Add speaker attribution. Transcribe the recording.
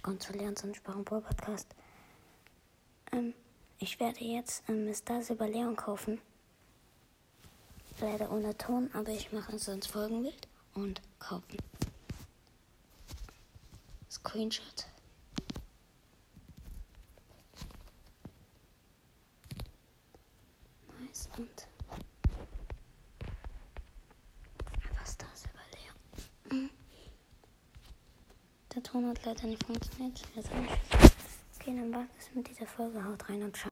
Speaker 1: Willkommen zu Leons und Sprachen Pro Podcast. Ähm, ich werde jetzt ähm, Mr. über Leon kaufen. Leider ohne Ton, aber ich mache es ins Folgenbild und kaufen. Screenshot. Nice und Der Ton hat leider nicht funktioniert. Okay, dann war es mit dieser Folge. Haut rein und ciao.